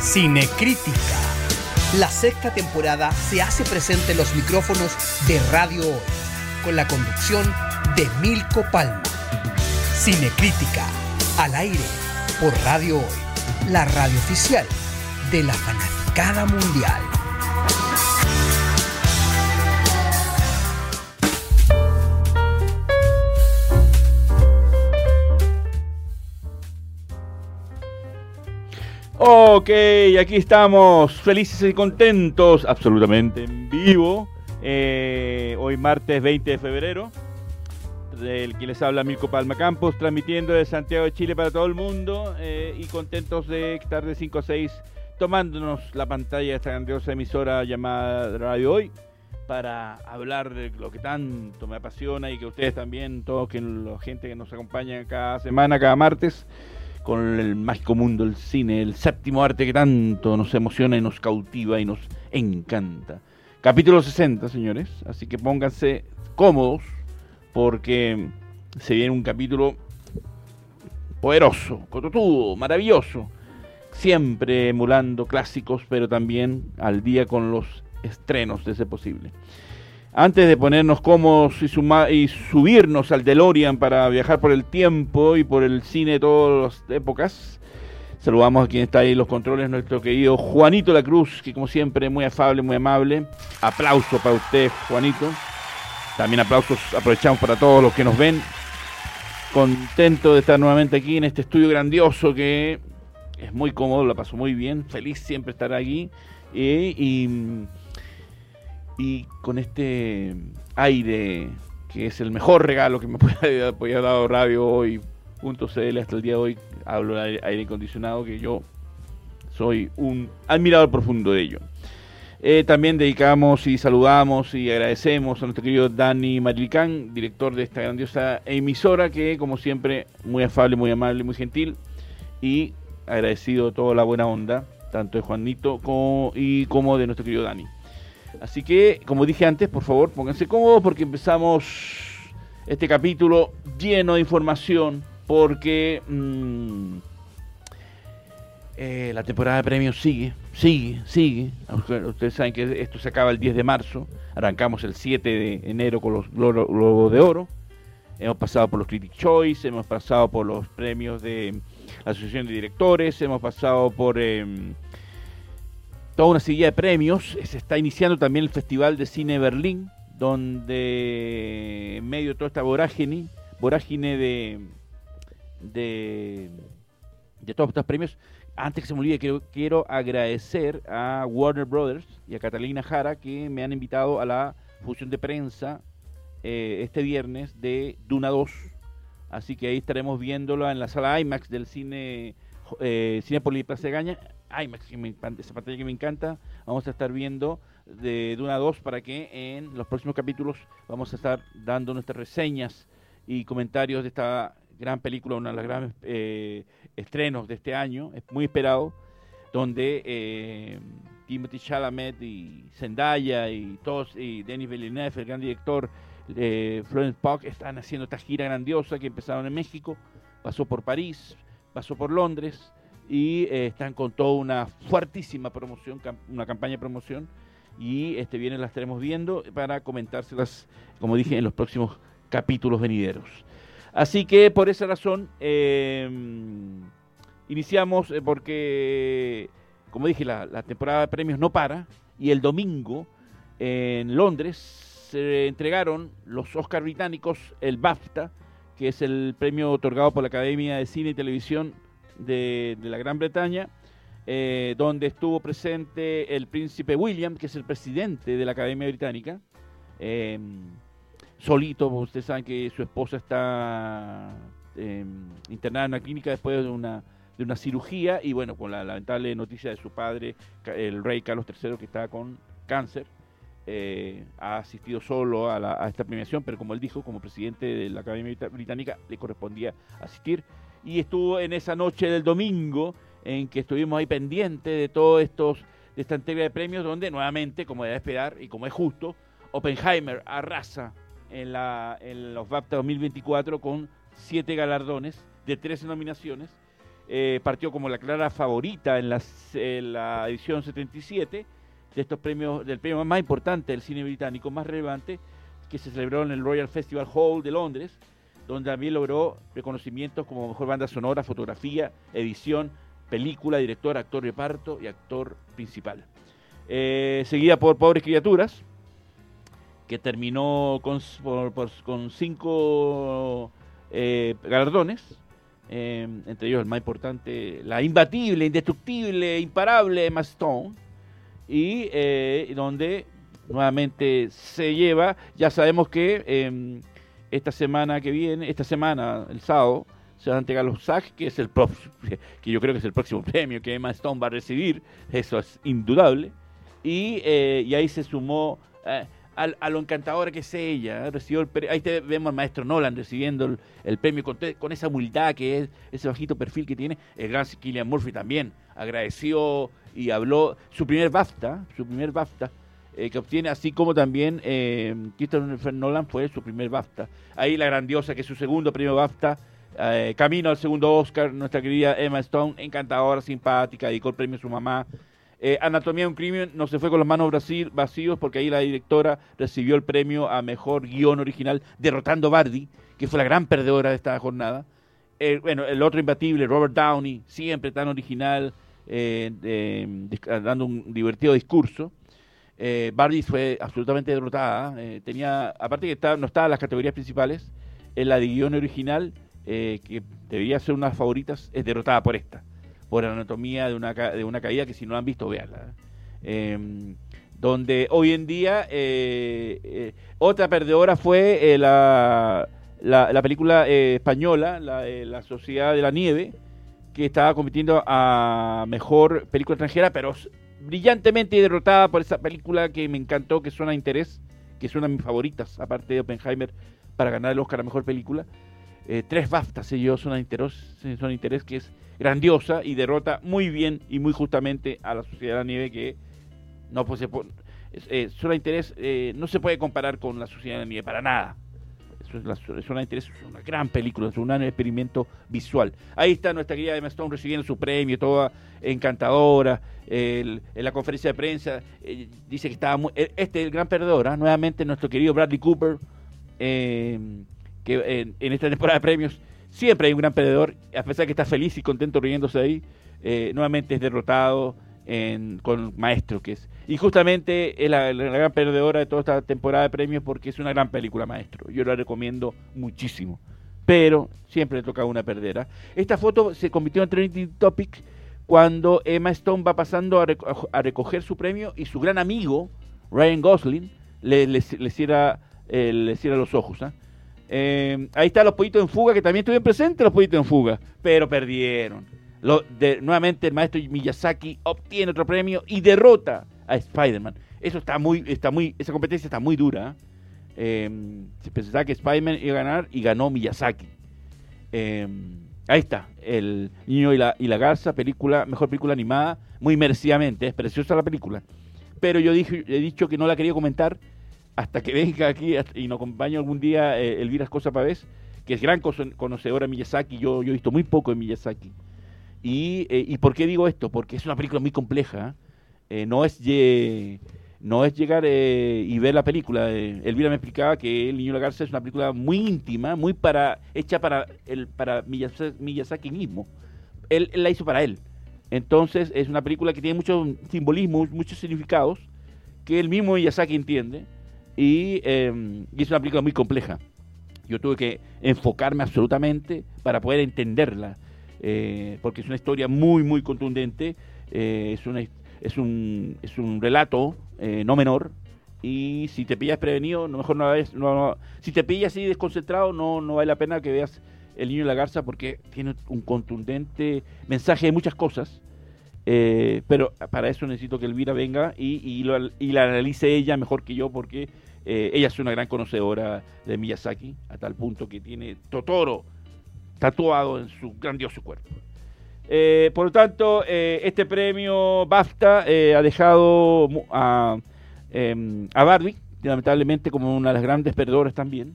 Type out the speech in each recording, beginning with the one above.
Cinecrítica. La sexta temporada se hace presente en los micrófonos de Radio Hoy, con la conducción de Milko Palma. Cinecrítica, al aire, por Radio Hoy, la radio oficial de la fanaticada mundial. Ok, aquí estamos, felices y contentos, absolutamente en vivo. Eh, hoy martes 20 de febrero, del que les habla Mirko Palma Campos, transmitiendo de Santiago de Chile para todo el mundo eh, y contentos de estar de 5 a 6 tomándonos la pantalla de esta grandiosa emisora llamada Radio Hoy para hablar de lo que tanto me apasiona y que ustedes también, todos que la gente que nos acompaña cada semana, cada martes, con el mágico mundo del cine, el séptimo arte que tanto nos emociona y nos cautiva y nos encanta. Capítulo 60, señores, así que pónganse cómodos porque se viene un capítulo poderoso, cototudo, maravilloso, siempre emulando clásicos, pero también al día con los estrenos de ese posible. Antes de ponernos cómodos y, y, subirnos al DeLorean para viajar por el tiempo y por el cine de todas las épocas, saludamos a quien está ahí en los controles, nuestro querido Juanito La Cruz, que como siempre muy afable, muy amable. Aplauso para usted, Juanito. También aplausos aprovechamos para todos los que nos ven. Contento de estar nuevamente aquí en este estudio grandioso que es muy cómodo, lo paso muy bien, feliz siempre estar aquí. y y con este aire que es el mejor regalo que me puede haber dado Radio Hoy, .cl hasta el día de hoy, hablo de aire acondicionado, que yo soy un admirador profundo de ello. Eh, también dedicamos y saludamos y agradecemos a nuestro querido Dani Marilicán, director de esta grandiosa emisora, que como siempre, muy afable, muy amable, muy gentil y agradecido toda la buena onda, tanto de Juanito como, y como de nuestro querido Dani. Así que, como dije antes, por favor, pónganse cómodos porque empezamos este capítulo lleno de información porque mm, eh, la temporada de premios sigue, sigue, sigue. Ustedes saben que esto se acaba el 10 de marzo, arrancamos el 7 de enero con los Globos de Oro, hemos pasado por los Critic Choice, hemos pasado por los premios de la Asociación de Directores, hemos pasado por... Em, toda una serie de premios. Se está iniciando también el Festival de Cine Berlín, donde en medio de toda esta vorágine, vorágine de, de, todos estos premios, antes que se me olvide, quiero, quiero agradecer a Warner Brothers y a Catalina Jara que me han invitado a la función de prensa eh, este viernes de Duna 2. Así que ahí estaremos viéndolo en la sala IMAX del cine eh, Cinepolis Plaza Gaña IMAX, esa pantalla que me encanta. Vamos a estar viendo de Duna 2 para que en los próximos capítulos vamos a estar dando nuestras reseñas y comentarios de esta gran película, una de las grandes eh, estrenos de este año, muy esperado, donde eh, Timothy Chalamet y Zendaya y todos, y Denis Villeneuve, el gran director, de Florence Pugh, están haciendo esta gira grandiosa que empezaron en México, pasó por París, pasó por Londres, y eh, están con toda una fuertísima promoción, una campaña de promoción y este viernes las estaremos viendo para comentárselas, como dije, en los próximos capítulos venideros. Así que por esa razón em, iniciamos eh, porque, como dije, la, la, temporada de premios no para y el domingo en Londres se entregaron los Oscars británicos, el BAFTA, que es el premio otorgado por la Academia de Cine y Televisión de, la Gran Bretaña, eh, donde estuvo presente el príncipe William, que es el presidente de la Academia Británica. Em, solito, ustedes saben que su esposa está em, internada en una clínica después de una, de una cirugía y bueno, con la lamentable noticia de su padre, el rey Carlos III, que está con cáncer. Eh, ha asistido solo a, a, esta premiación, pero como él dijo, como presidente de la Academia Británica, le correspondía asistir y estuvo en esa noche del domingo en que estuvimos ahí pendientes de todos estos de esta entrega de premios donde nuevamente, como debe esperar y como es justo, Oppenheimer arrasa en, la, en los BAFTA 2024 con siete galardones de 13 nominaciones. Eh, partió como la clara favorita en, la edición 77 de estos premios, del premio más importante del cine británico, más relevante, que se celebró en el Royal Festival Hall de Londres, donde también logró reconocimientos como mejor banda sonora, fotografía, edición, película, director, actor reparto y actor principal. Eh, seguida por Pobres Criaturas, que terminó con, cinco eh, galardones, em, entre ellos el más importante, la imbatible, indestructible, imparable Emma Stone, y eh, donde nuevamente se lleva, ya sabemos que em, esta semana que viene, esta semana, el sábado, se van a entregar los SAG, que es el que yo creo que es el próximo premio que Emma Stone va a recibir, eso es indudable, y, eh, y ahí se sumó a, lo encantadora que es ella. ¿eh? Recibió el, ahí te vemos al maestro Nolan recibiendo el, premio con, esa humildad que es, ese bajito perfil que tiene. El gran Killian Murphy también agradeció y habló su primer BAFTA, su primer BAFTA. Eh, que obtiene, así como también eh, Christopher Nolan fue su primer BAFTA. Ahí la grandiosa, que es su segundo premio BAFTA, eh, camino al segundo Oscar, nuestra querida Emma Stone, encantadora, simpática, dedicó el premio a su mamá, eh, Anatomía de un crimen no se fue con las manos vacíos porque ahí la directora recibió el premio a mejor guion original derrotando Bardi, que fue la gran perdedora de esta jornada. Bueno, el otro imbatible, Robert Downey, siempre tan original, dando un divertido discurso. Bardi fue absolutamente derrotada. tenía, aparte que no estaba las categorías principales, en la de guion original, que debería ser una de las favoritas, es derrotada por esta por anatomía de una, de una caída que si no la han visto, véanla. Em, donde hoy en día eh, eh, otra perdedora fue eh, la, la, película española, la, Sociedad de la Nieve, que estaba compitiendo a mejor película extranjera, pero brillantemente derrotada por esa película que me encantó, que suena a interés, que es una de mis favoritas, aparte de Oppenheimer, para ganar el Oscar a mejor película. tres BAFTA se dio son interés, son interés que es grandiosa y derrota muy bien y muy justamente a la Sociedad de la Nieve que no pues, eh, Interés eh, no se puede comparar con la Sociedad de la Nieve para nada. Es la, Interés es una gran película, es un gran experimento visual. Ahí está nuestra querida Emma Stone recibiendo su premio, toda encantadora. en la conferencia de prensa eh, dice que estaba muy, e, este es el gran perdedor, ¿ah? nuevamente nuestro querido Bradley Cooper, eh, que en esta temporada de premios Siempre hay un gran perdedor, a pesar de que está feliz y contento riéndose ahí, eh, nuevamente es derrotado con Maestro, que es. Y justamente es la, gran perdedora de toda esta temporada de premios porque es una gran película, Maestro. Yo la recomiendo muchísimo. Pero siempre le toca una perdera. Esta foto se convirtió en trending topic cuando Emma Stone va pasando a, recoger su premio y su gran amigo, Ryan Gosling, le, le, cierra, eh, cierra los ojos. ¿ah? Eh, ahí están los pollitos en fuga, que también estuvieron presentes los pollitos en fuga, pero perdieron. Nuevamente el maestro Miyazaki obtiene otro premio y derrota a Spider-Man. Eso está muy, está muy, esa competencia está muy dura. Eh, se pensaba que Spider-Man iba a ganar y ganó Miyazaki. Eh, ahí está, El Niño y la, y la Garza, película, mejor película animada, muy merecidamente, es preciosa la película. Pero yo he dicho que no la quería comentar hasta que venga aquí y nos acompañe algún día eh, Elvira Escosa Pavés, que es gran conocedora de Miyazaki, yo, yo he visto muy poco de Miyazaki. Y, eh, ¿Y por qué digo esto? Porque es una película muy compleja, eh, no, es no es llegar y ver la película. Elvira me explicaba que El Niño de la Garza es una película muy íntima, muy para hecha para, el, para Miyazaki, mismo. Él, él la hizo para él. Entonces es una película que tiene muchos simbolismos, muchos significados, que el mismo Miyazaki entiende Em, y, es una película muy compleja. Yo tuve que enfocarme absolutamente para poder entenderla, eh, porque es una historia muy, muy contundente, eh, es, una, es, un, es un relato eh, no menor, y si te pillas prevenido, no mejor no, si te pillas así desconcentrado, no, no vale la pena que veas El Niño y la Garza porque tiene un contundente mensaje de muchas cosas pero para eso necesito que Elvira venga y, y, la analice ella mejor que yo porque ella es una gran conocedora de Miyazaki, a tal punto que tiene Totoro tatuado en su grandioso cuerpo. Eh, por lo tanto, eh, este premio BAFTA ha dejado a, em, a Barbie, lamentablemente, como una de las grandes perdedoras también.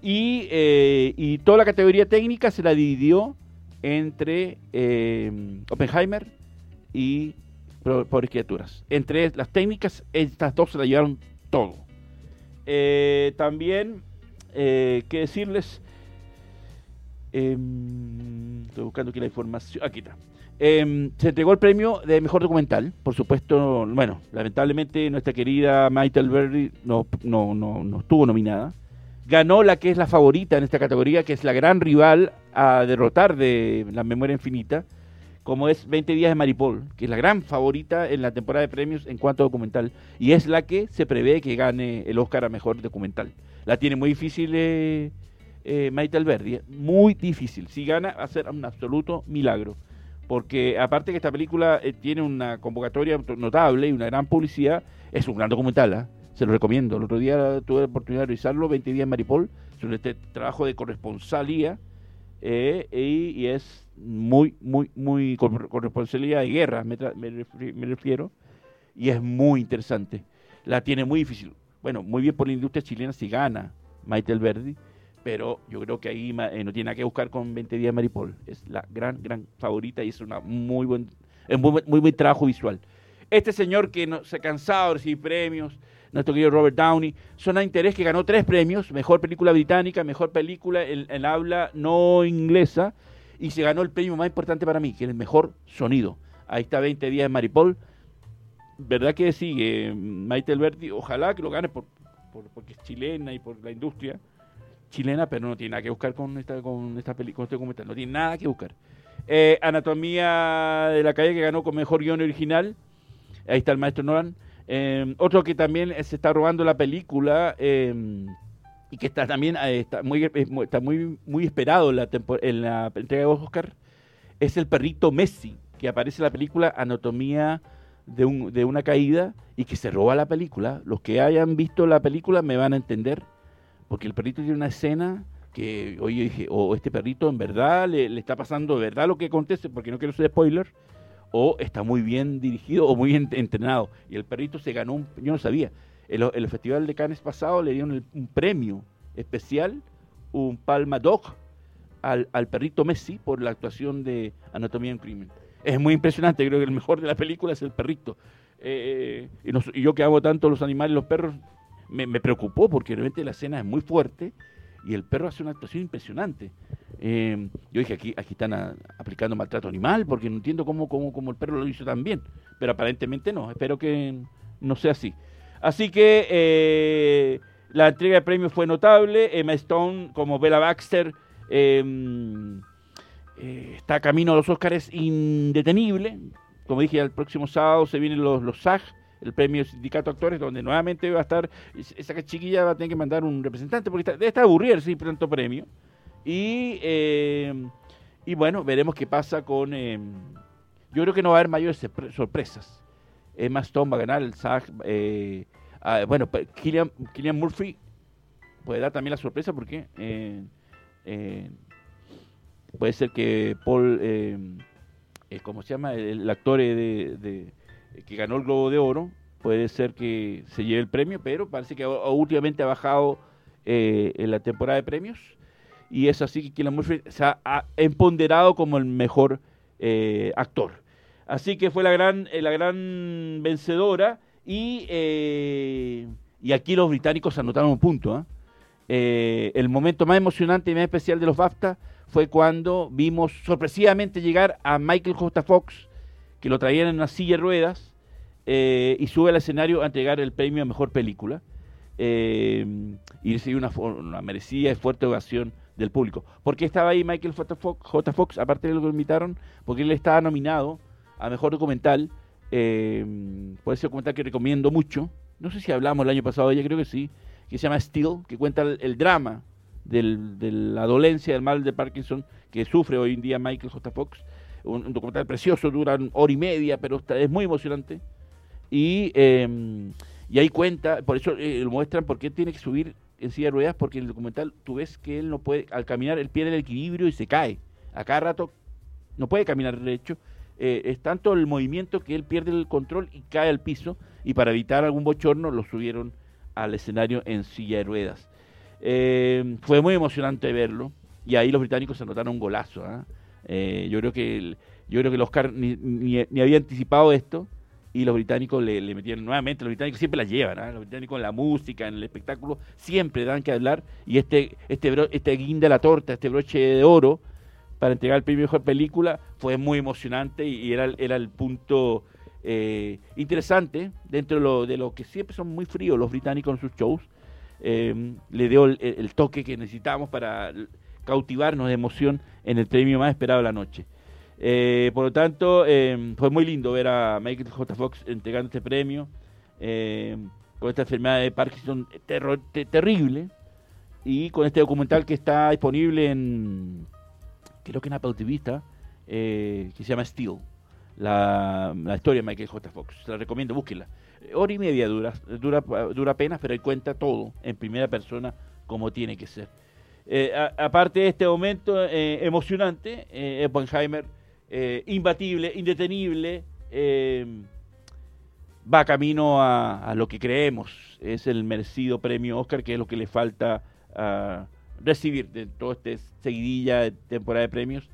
Y, y, toda la categoría técnica se la dividió entre eh, Oppenheimer y Pobres Criaturas. Entre las técnicas, estas dos se la llevaron todo. Eh, también, eh, ¿qué decirles? Em, estoy buscando aquí la información. Aquí está. Em, se entregó el premio de mejor documental. Por supuesto, bueno, lamentablemente nuestra querida Michael Berry no, no, no, no estuvo nominada. Ganó la que es la favorita en esta categoría, que es la gran rival a derrotar de La Memoria Infinita, como es 20 días de Maripol, que es la gran favorita en la temporada de premios en cuanto a documental, y es la que se prevé que gane el Oscar a mejor documental. La tiene muy difícil eh, eh, Maite Alberdi, eh, muy difícil. Si gana, va a ser un absoluto milagro. Porque aparte que esta película eh, tiene una convocatoria notable y una gran publicidad, es un gran documental, ¿ah? se lo recomiendo. El otro día tuve la oportunidad de revisarlo, 20 días en Maripol, sobre este trabajo de corresponsalía, y, es muy, muy, muy corresponsalía de guerra, me, me, refiero, y es muy interesante. La tiene muy difícil. Bueno, muy bien por la industria chilena si gana Maite Alberdi, pero yo creo que ahí eh, no tiene nada que buscar con 20 días Maripol. Es la gran, gran favorita y es una muy buen, muy, muy buen trabajo visual. Este señor que no, se ha cansado de recibir premios, nuestro querido Robert Downey, son a interés que ganó tres premios, mejor película británica, mejor película en, habla no inglesa, y se ganó el premio más importante para mí, que es el mejor sonido. Ahí está 20 días de Maripol. ¿Verdad que sigue Maite Alberti? Ojalá que lo gane por, porque es chilena y por la industria chilena, pero no tiene nada que buscar con esta, con esta película, este documental, no tiene nada que buscar. Eh, Anatomía de la calle que ganó con mejor guion original, ahí está el maestro Nolan. Eh, otro que también se está robando la película eh, y que está también está muy, está muy, muy esperado en la, en la entrega de Oscar es el perrito Messi, que aparece en la película Anatomía de, un, de una caída y que se roba la película. Los que hayan visto la película me van a entender porque el perrito tiene una escena que, oye, dije, o este perrito en verdad le, está pasando de verdad lo que acontece, porque no quiero ser spoiler, o está muy bien dirigido o muy bien entrenado. Y el perrito se ganó, un, yo no sabía, el, Festival de Cannes pasado le dieron un premio especial, un Palma Dog, al, al, perrito Messi por la actuación de Anatomía en Crimen. Es muy impresionante, creo que el mejor de la película es el perrito. Eh, y, y, yo que amo tanto los animales, los perros, me, preocupó porque realmente la escena es muy fuerte y el perro hace una actuación impresionante. Eh, yo dije, aquí, aquí están aplicando maltrato animal porque no entiendo cómo, cómo, cómo, el perro lo hizo tan bien, pero aparentemente no, espero que no sea así. Así que eh, la entrega de premios fue notable, Emma Stone como Bella Baxter em, eh, está camino a los Oscars indetenible, como dije, el próximo sábado se vienen los, los SAG, el premio Sindicato Actores, donde nuevamente va a estar, esa chiquilla va a tener que mandar un representante, porque está, debe estar aburrida sin tanto premio. Y, eh, y bueno, veremos qué pasa con... Eh, yo creo que no va a haber mayores sorpresas. Emma Stone va a ganar el SAG. Eh, ah, bueno, Killian, Murphy puede dar también la sorpresa porque puede ser que Paul, ¿cómo se llama? El, actor de que ganó el Globo de Oro, puede ser que se lleve el premio, pero parece que últimamente ha bajado eh, en la temporada de premios y es así que Killian Murphy se ha, empoderado como el mejor eh, actor. Así que fue la gran, la gran vencedora y, y aquí los británicos anotaron un punto. el momento más emocionante y más especial de los BAFTA fue cuando vimos sorpresivamente llegar a Michael J. Fox que lo traían en una silla de ruedas eh, y sube al escenario a entregar el premio a Mejor Película eh, y recibió una, una, merecida y fuerte ovación del público. ¿Por qué estaba ahí Michael J. Fox? Aparte de lo que lo invitaron, porque él estaba nominado a Mejor Documental, eh, por ese documental que recomiendo mucho, no sé si hablamos el año pasado ella, creo que sí, que se llama Still, que cuenta el, drama de la dolencia, del mal de Parkinson que sufre hoy en día Michael J. Fox un, documental precioso, dura hora y media, pero es muy emocionante. Y, em, y ahí cuenta, por eso eh, lo muestran por qué tiene que subir en silla de ruedas, porque en el documental tú ves que él no puede, al caminar, él pierde el equilibrio y se cae. A cada rato no puede caminar derecho. Eh, es tanto el movimiento que él pierde el control y cae al piso, y para evitar algún bochorno lo subieron al escenario en silla de ruedas. Em, fue muy emocionante verlo, y ahí los británicos anotaron un golazo. ¿ah? Eh, yo creo que el, yo creo que el Oscar ni, ni, había anticipado esto y los británicos le, le, metían nuevamente, los británicos siempre la llevan, ¿ah? los británicos en la música, en el espectáculo, siempre dan que hablar y este, este, este guinda la torta, este broche de oro para entregar el premio mejor película fue muy emocionante y, era, era el punto eh, interesante dentro de lo, de lo que siempre son muy fríos los británicos en sus shows. Eh, le dio el, toque que necesitábamos para cautivarnos de emoción en el premio más esperado de la noche. Eh, por lo tanto, fue muy lindo ver a Michael J. Fox entregando este premio con esta enfermedad de Parkinson terrible y con este documental que está disponible en, creo que en Apple TV que se llama Steel la, historia de Michael J. Fox. La recomiendo, búsquenla. Hora y media dura, dura, dura apenas, pero él cuenta todo en primera persona como tiene que ser. Eh, aparte de este momento eh, emocionante, eh, Oppenheimer, eh, imbatible, indetenible, va camino a, lo que creemos es el merecido premio Oscar, que es lo que le falta recibir de toda esta seguidilla de temporada de premios.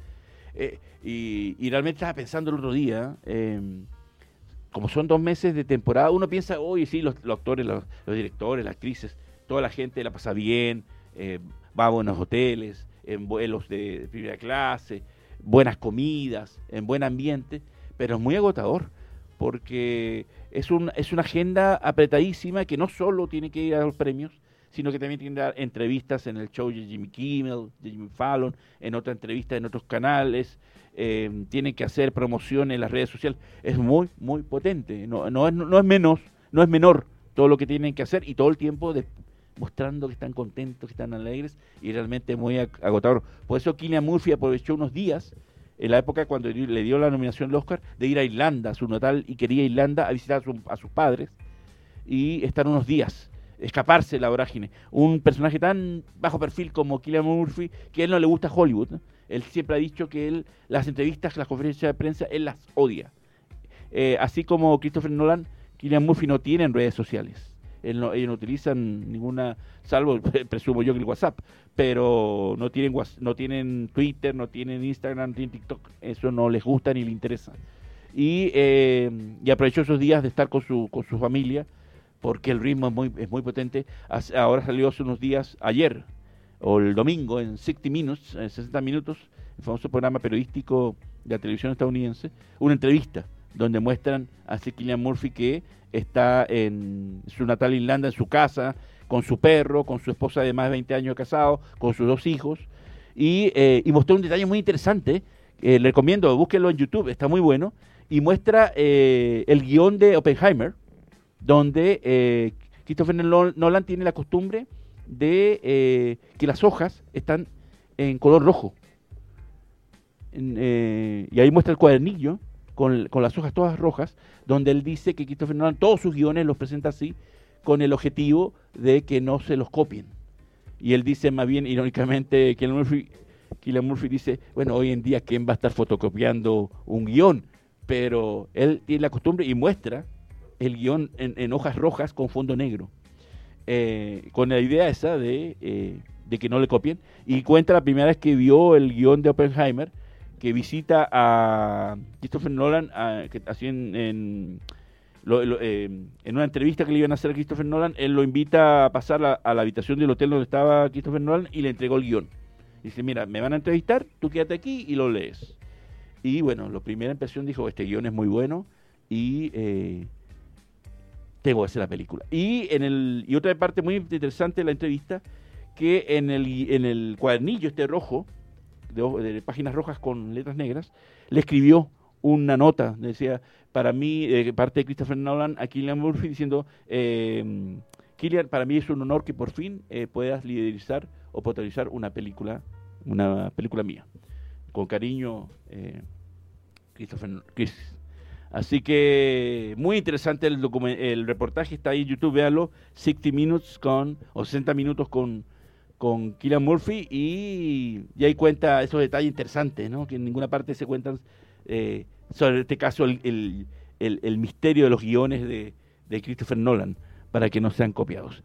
Y, realmente estaba pensando el otro día, como son dos meses de temporada, uno piensa, oye, sí, los, actores, los, directores, las actrices, toda la gente la pasa bien, va a buenos hoteles, en vuelos de, primera clase, buenas comidas, en buen ambiente, pero es muy agotador porque es, un, es una agenda apretadísima que no solo tiene que ir a los premios, sino que también tiene que dar entrevistas en el show de Jimmy Kimmel, de Jimmy Fallon, en otra entrevista en otros canales, eh, tiene que hacer promoción en las redes sociales. Es muy, muy potente. No, no, es, no es menos, no es menor todo lo que tienen que hacer y todo el tiempo mostrando que están contentos, que están alegres y realmente muy agotador. Por eso Killian Murphy aprovechó unos días en la época cuando le dio la nominación al Oscar de ir a Irlanda, a su natal, y quería Irlanda a visitar a, a sus padres y estar unos días escaparse de la vorágine. Un personaje tan bajo perfil como Killian Murphy, que a él no le gusta Hollywood. Él siempre ha dicho que él, las entrevistas, las conferencias de prensa, él las odia. Eh, así como Christopher Nolan, Killian Murphy no tiene redes sociales. Él no, ellos no utilizan ninguna, salvo presumo yo que el WhatsApp, pero no tienen, no tienen Twitter, no tienen Instagram, no tienen TikTok. Eso no les gusta ni le interesa. Y, eh, y aprovechó esos días de estar con su, con su familia porque el ritmo es muy, es muy potente. Ahora salió hace unos días, ayer o el domingo, en 60 Minutes, en 60 minutos, el famoso programa periodístico de la televisión estadounidense, una entrevista donde muestran a Killian Murphy que está en su natal Irlanda, en su casa, con su perro, con su esposa de más de 20 años casado, con sus dos hijos, y, eh, y mostró un detalle muy interesante, eh, le recomiendo, búsquenlo en YouTube, está muy bueno, y muestra eh, el guion de Oppenheimer, donde Christopher Nolan tiene la costumbre de que las hojas están en color rojo. Y ahí muestra el cuadernillo con, las hojas todas rojas, donde él dice que Christopher Nolan todos sus guiones los presenta así, con el objetivo de que no se los copien. Y él dice más bien, irónicamente, que Murphy, Murphy dice, bueno, hoy en día, ¿quién va a estar fotocopiando un guion? Pero él tiene la costumbre y muestra el guion en, hojas rojas con fondo negro. Eh, con la idea esa eh, de, que no le copien. Y cuenta la primera vez que vio el guion de Oppenheimer, que visita a Christopher Nolan, que, así en, en, eh, una entrevista que le iban a hacer a Christopher Nolan, él lo invita a pasar a la habitación del hotel donde estaba Christopher Nolan y le entregó el guion. Dice, mira, me van a entrevistar, tú quédate aquí y lo lees. Y bueno, la primera impresión dijo, este guion es muy bueno y tengo que hacer la película. Y, en el, y otra parte muy interesante de la entrevista, que en el, en el cuadernillo este rojo, de, páginas rojas con letras negras, le escribió una nota, decía, para mí, de parte de Christopher Nolan, a Killian Murphy, diciendo, eh, Killian, para mí es un honor que por fin eh, puedas liderizar o protagonizar una película, una película mía. Con cariño, eh, Christopher Chris, Así que muy interesante el, el reportaje, está ahí en YouTube, véanlo, 60 Minutes con, o 60 minutos con, con Killian Murphy y, y ahí cuenta esos detalles interesantes, ¿no? que en ninguna parte se cuentan eh, sobre este caso el, el, misterio de los guiones de, de, Christopher Nolan para que no sean copiados.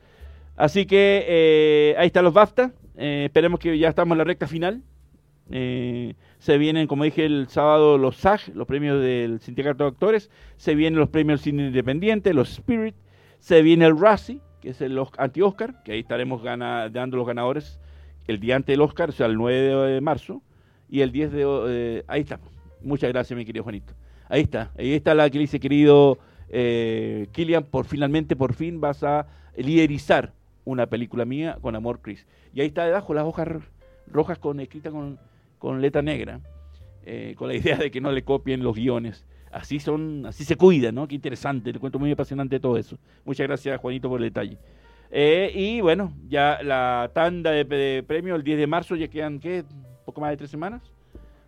Así que eh, ahí están los BAFTA, eh, esperemos que ya estamos en la recta final se vienen, como dije el sábado, los SAG, los premios del Sindicato de Actores. Se vienen los premios cine independiente, los Spirit. Se viene el Razzie, que es el anti-Oscar, que ahí estaremos dando los ganadores el día antes del Oscar, o sea, el 9 de marzo. Y el 10 de... Eh, ahí está. Muchas gracias, mi querido Juanito. Ahí está. Ahí está la que dice, querido eh, Kilian, por finalmente, por fin vas a liderizar una película mía con Amor Chris. Y ahí está debajo las hojas rojas con escrita con, con letra negra, eh, con la idea de que no le copien los guiones. Así son, así se cuida, ¿no? Qué interesante, le cuento muy apasionante todo eso. Muchas gracias, Juanito, por el detalle. Eh, y bueno, ya la tanda de, de premio el 10 de marzo, ya quedan, ¿qué? poco más de tres semanas,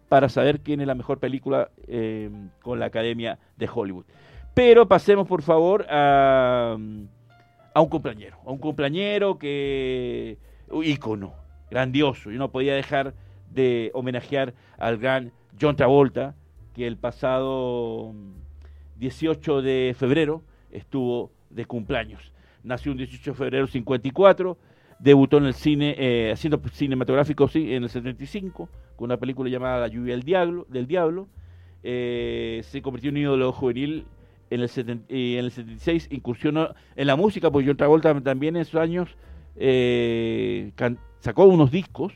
para saber quién es la mejor película eh, con la Academia de Hollywood. Pero pasemos, por favor, a, un compañero, a un compañero que, ícono, grandioso, y no podía dejar de homenajear al gran John Travolta, que el pasado 18 de febrero estuvo de cumpleaños. Nació un 18 de febrero 54, debutó en el cine, eh, haciendo cinematográfico sí, en el 75, con una película llamada La lluvia del diablo, del diablo. Eh, se convirtió en un ídolo juvenil en el, en el 76, incursionó en la música, porque John Travolta también en esos años eh, sacó unos discos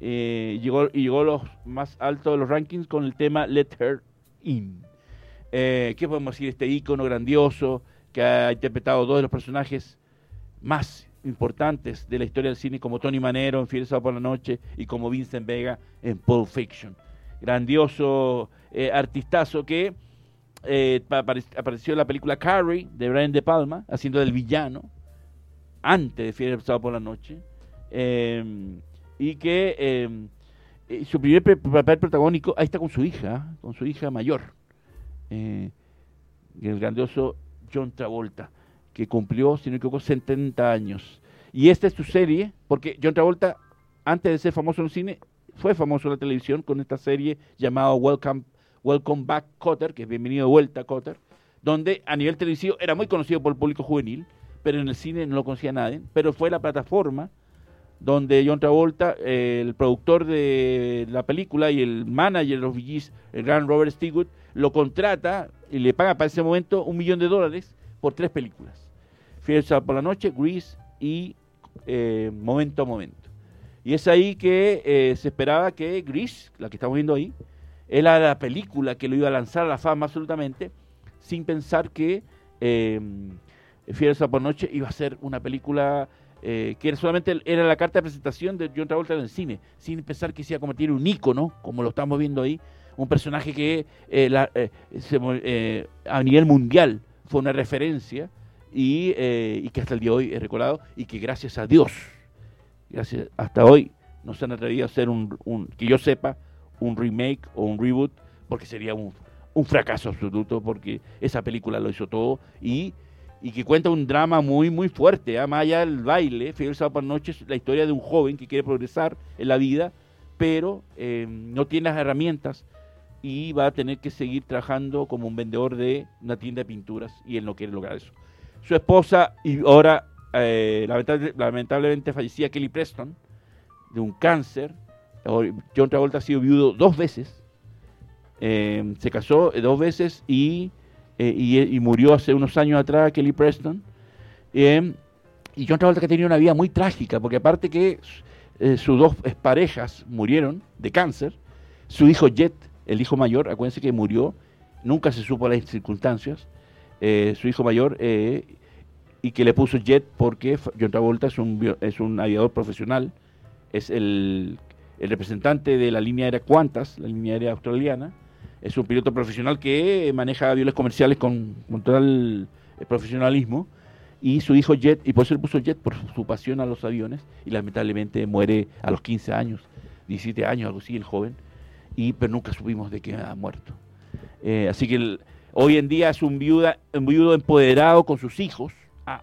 eh, llegó, y llegó los más altos de los rankings con el tema Let Her In. Eh, ¿Qué podemos decir? Este ícono grandioso que ha interpretado dos de los personajes más importantes de la historia del cine, como Tony Manero en Fieles por la Noche y como Vincent Vega en Pulp Fiction. Grandioso eh, artistazo que eh, apareció en la película Carrie de Brian De Palma, haciendo del villano, antes de Fieles por la Noche. Y que em, eh, su primer papel protagónico, ahí está con su hija, con su hija mayor, eh, el grandioso John Travolta, que cumplió, si no me equivoco, 70 años. Y esta es su serie, porque John Travolta, antes de ser famoso en el cine, fue famoso en la televisión con esta serie llamada Welcome, Welcome Back Cotter, que es Bienvenido de Vuelta Cotter, donde a nivel televisivo era muy conocido por el público juvenil, pero en el cine no lo conocía nadie, pero fue la plataforma donde John Travolta, el productor de la película y el manager de los VGs, el gran Robert Stigwood, lo contrata y le paga para ese momento un millón de dólares por tres películas. Fiesta por la noche, Grease y eh, Momento a Momento. Y es ahí que eh, se esperaba que Grease, la que estamos viendo ahí, era la película que lo iba a lanzar a la fama absolutamente, sin pensar que eh, Fiesta por noche iba a ser una película eh, que solamente era la carta de presentación de John Travolta en el cine, sin pensar que se iba a convertir en un ícono, como lo estamos viendo ahí, un personaje que eh, eh, a nivel mundial fue una referencia y, que hasta el día de hoy es recordado y que gracias a Dios, hasta hoy, no se han atrevido a hacer un, que yo sepa, un remake o un reboot, porque sería un fracaso absoluto, porque esa película lo hizo todo y y que cuenta un drama muy, muy fuerte. ¿eh? Más allá del baile, Fidel Sábado por Noche es la historia de un joven que quiere progresar en la vida, pero eh, no tiene las herramientas y va a tener que seguir trabajando como un vendedor de una tienda de pinturas y él no quiere lograr eso. Su esposa, y ahora eh, lamentablemente fallecía Kelly Preston, de un cáncer. John Travolta ha sido viudo dos veces. Eh, se casó dos veces y eh, y, murió hace unos años atrás Kelly Preston. Eh, y John Travolta que tenía una vida muy trágica, porque aparte que eh, sus dos parejas murieron de cáncer, su hijo Jet, el hijo mayor, acuérdense que murió, nunca se supo las circunstancias, su hijo mayor, y que le puso Jet porque John Travolta es un, es un aviador profesional, es el, el representante de la línea aérea Qantas, la línea aérea australiana, es un piloto profesional que maneja aviones comerciales con, total eh, profesionalismo y su hijo Jet, y por eso le puso Jet por su pasión a los aviones, y lamentablemente muere a los 15 años, 17 años, algo así, el joven, y pero nunca supimos de qué ha muerto. Eh, así que hoy en día es un, viuda, viudo empoderado con sus hijos,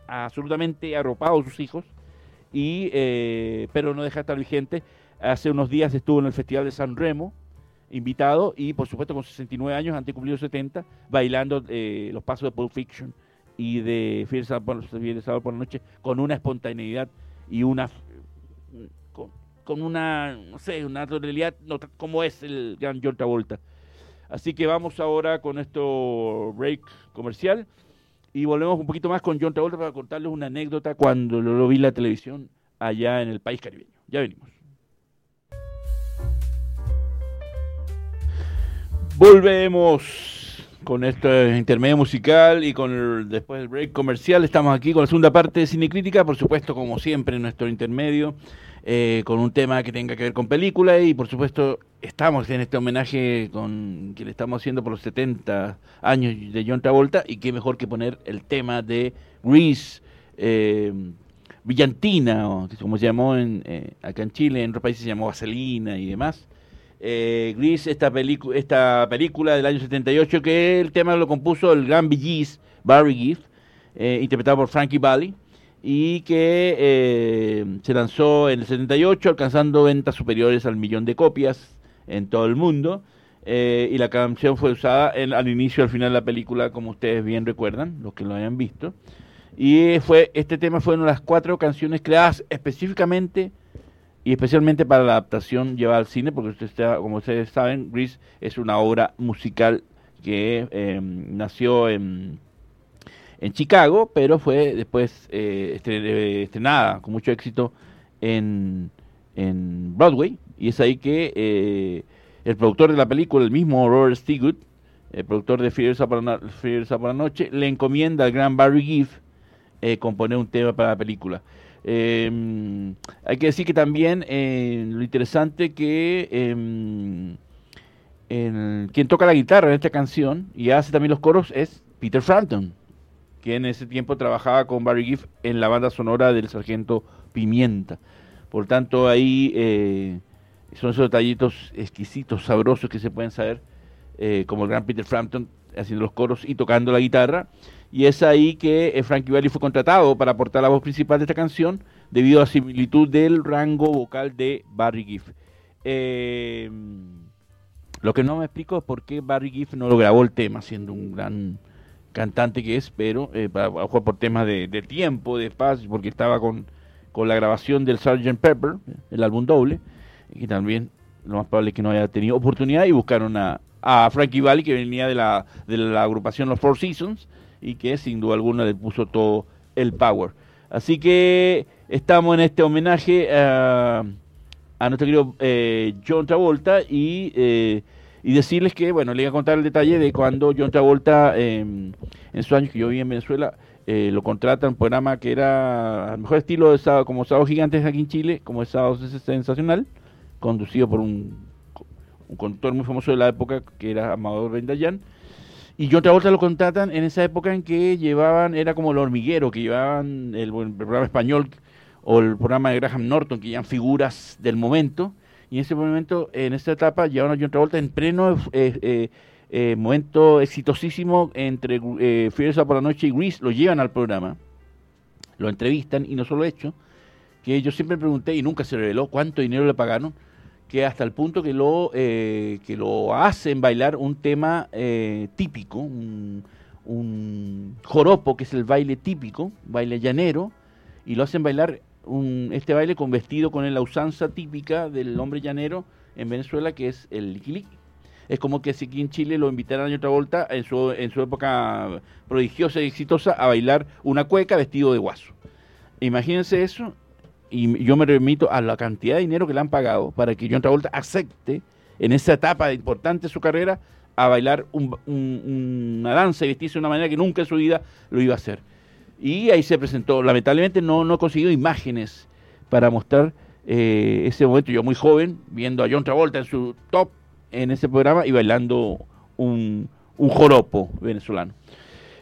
absolutamente arropado sus hijos, y, eh, pero no deja de estar vigente. Hace unos días estuvo en el Festival de San Remo, invitado y por supuesto con 69 años, antes cumplido 70, bailando eh, los pasos de Pulp Fiction y de Fieles por, por la Noche con una espontaneidad y una con una, no sé, una tonalidad no, como es el gran John Travolta. Así que vamos ahora con esto break comercial y volvemos un poquito más con John Travolta para contarles una anécdota cuando lo vi en la televisión allá en el país caribeño. Ya venimos. Volvemos con este intermedio musical y con el, después del break comercial. Estamos aquí con la segunda parte de Cine Crítica, por supuesto, como siempre, en nuestro intermedio, eh, con un tema que tenga que ver con película y, por supuesto, estamos en este homenaje con que le estamos haciendo por los 70 años de John Travolta y qué mejor que poner el tema de Grease. Eh, Villantina, o como se llamó en, eh, acá en Chile, en otros países se llamó Vaselina y demás eh, Gris, esta, esta película del año 78, que el tema lo compuso el gran Bee Barry Giff, eh, interpretado por Frankie Valli, y que eh, se lanzó en el 78, alcanzando ventas superiores al millón de copias en todo el mundo. Eh, y la canción fue usada al inicio y al final de la película, como ustedes bien recuerdan, los que lo hayan visto. Y fue este tema fue una de las cuatro canciones creadas específicamente y especialmente para la adaptación llevada al cine, porque usted está, como ustedes saben, Grease es una obra musical que em, nació en, en, Chicago, pero fue después eh, eh, estrenada con mucho éxito en, en, Broadway, y es ahí que eh, el productor de la película, el mismo Robert Stigwood, el productor de Fears por la Noche, le encomienda al gran Barry Giff componer un tema para la película. Eh, hay que decir que también eh, lo interesante que eh, quien toca la guitarra en esta canción y hace también los coros es Peter Frampton, que en ese tiempo trabajaba con Barry Giff en la banda sonora del Sargento Pimienta. Por tanto, ahí eh, son esos detallitos exquisitos, sabrosos que se pueden saber, eh, como el gran Peter Frampton haciendo los coros y tocando la guitarra y es ahí que eh, Frankie Valli fue contratado para aportar la voz principal de esta canción debido a similitud del rango vocal de Barry Giff. Eh, lo que no me explico es por qué Barry Giff no lo grabó el tema, siendo un gran cantante que es, pero eh, por temas de, tiempo, de espacio, porque estaba con, con la grabación del Sgt. Pepper, el álbum doble, y también lo más probable es que no haya tenido oportunidad y buscaron a, a Frankie Valli, que venía de la, de la agrupación Los Four Seasons, y que sin duda alguna le puso todo el power. Así que estamos en este homenaje a, nuestro querido eh, John Travolta y, eh, y, decirles que, bueno, le voy a contar el detalle de cuando John Travolta, em, en sus años que yo viví en Venezuela, eh, lo contrata un programa que era al mejor estilo de sábado, como Sábado Gigantes aquí en Chile, como es Sábado Sensacional, conducido por un, un conductor muy famoso de la época que era Amador Bendayán y John Travolta lo contratan en esa época en que llevaban, era como el hormiguero, que llevaban el, programa español o el programa de Graham Norton, que llevan figuras del momento. Y en ese momento, en esta etapa, llevaban a John Travolta en pleno eh, eh, eh, momento exitosísimo entre eh, por la Noche y Grease, lo llevan al programa, lo entrevistan y no solo hecho, que yo siempre pregunté y nunca se reveló cuánto dinero le pagaron que hasta el punto que lo, eh, que lo hacen bailar un tema eh, típico, un, joropo, que es el baile típico, baile llanero, y lo hacen bailar un, este baile con vestido con la usanza típica del hombre llanero en Venezuela, que es el liquiliqui. Es como que si aquí en Chile lo invitaran a otra vuelta en su, en su época prodigiosa y exitosa a bailar una cueca vestido de guaso. Imagínense eso y yo me remito a la cantidad de dinero que le han pagado para que John Travolta acepte en esa etapa importante de su carrera a bailar una danza y vestirse de una manera que nunca en su vida lo iba a hacer. Y ahí se presentó. Lamentablemente no, no he conseguido imágenes para mostrar eh, ese momento. Yo muy joven, viendo a John Travolta en su top en ese programa y bailando un, un joropo venezolano.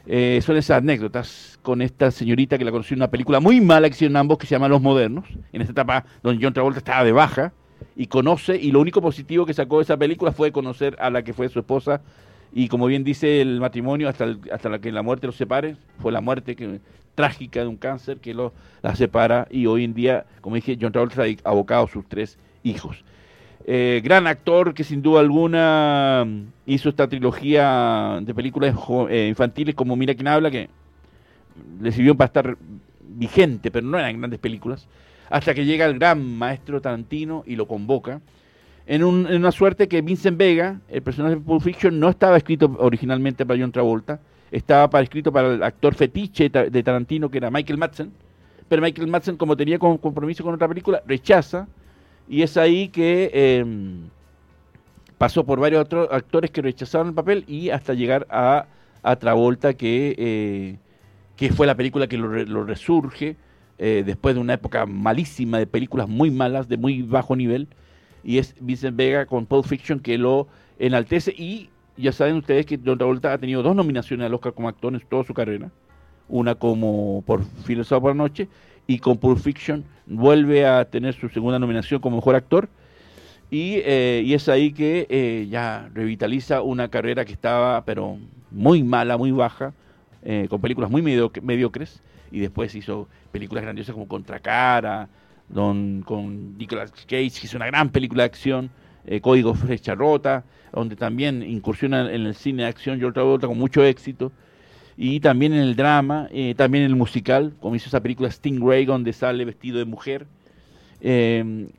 Eh, son esas anécdotas con esta señorita que la conocí en una película muy mala que hicieron ambos que se llama Los Modernos, en esta etapa donde John Travolta estaba de baja y conoce, y lo único positivo que sacó de esa película fue conocer a la que fue su esposa y como bien dice el matrimonio, hasta, hasta la que la muerte los separe, fue la muerte que, trágica de un cáncer que lo, la separa y hoy en día, como dije, John Travolta está abocado a sus tres hijos. Eh, gran actor que sin duda alguna hizo esta trilogía de películas eh, infantiles como Mira quién habla, que le sirvió para estar vigente, pero no eran grandes películas. hasta que llega el gran maestro Tarantino y lo convoca. En, una suerte que Vincent Vega, el personaje de Pulp Fiction, no estaba escrito originalmente para John Travolta, estaba para, escrito para el actor fetiche de Tarantino, que era Michael Madsen, pero Michael Madsen, como tenía compromiso con otra película, rechaza, y es ahí que em, pasó por varios otros actores que rechazaron el papel y hasta llegar a, Travolta, que, eh, que fue la película que lo, resurge eh, después de una época malísima de películas muy malas, de muy bajo nivel, y es Vincent Vega con Pulp Fiction que lo enaltece y ya saben ustedes que John Travolta ha tenido dos nominaciones al Oscar como actor en toda su carrera. Una como por Filo por la Noche y con Pulp Fiction vuelve a tener su segunda nominación como mejor actor. Y, eh, es ahí que eh, ya revitaliza una carrera que estaba, pero muy mala, muy baja, eh, con películas muy mediocres. Y después hizo películas grandiosas como Contracara, don, con Nicolas Cage, que hizo una gran película de acción, Código Flecha Rota donde también incursiona en el cine de acción George Travolta con mucho éxito, y también en el drama, eh, también en el musical, como hizo esa película Stingray, donde sale vestido de mujer, em,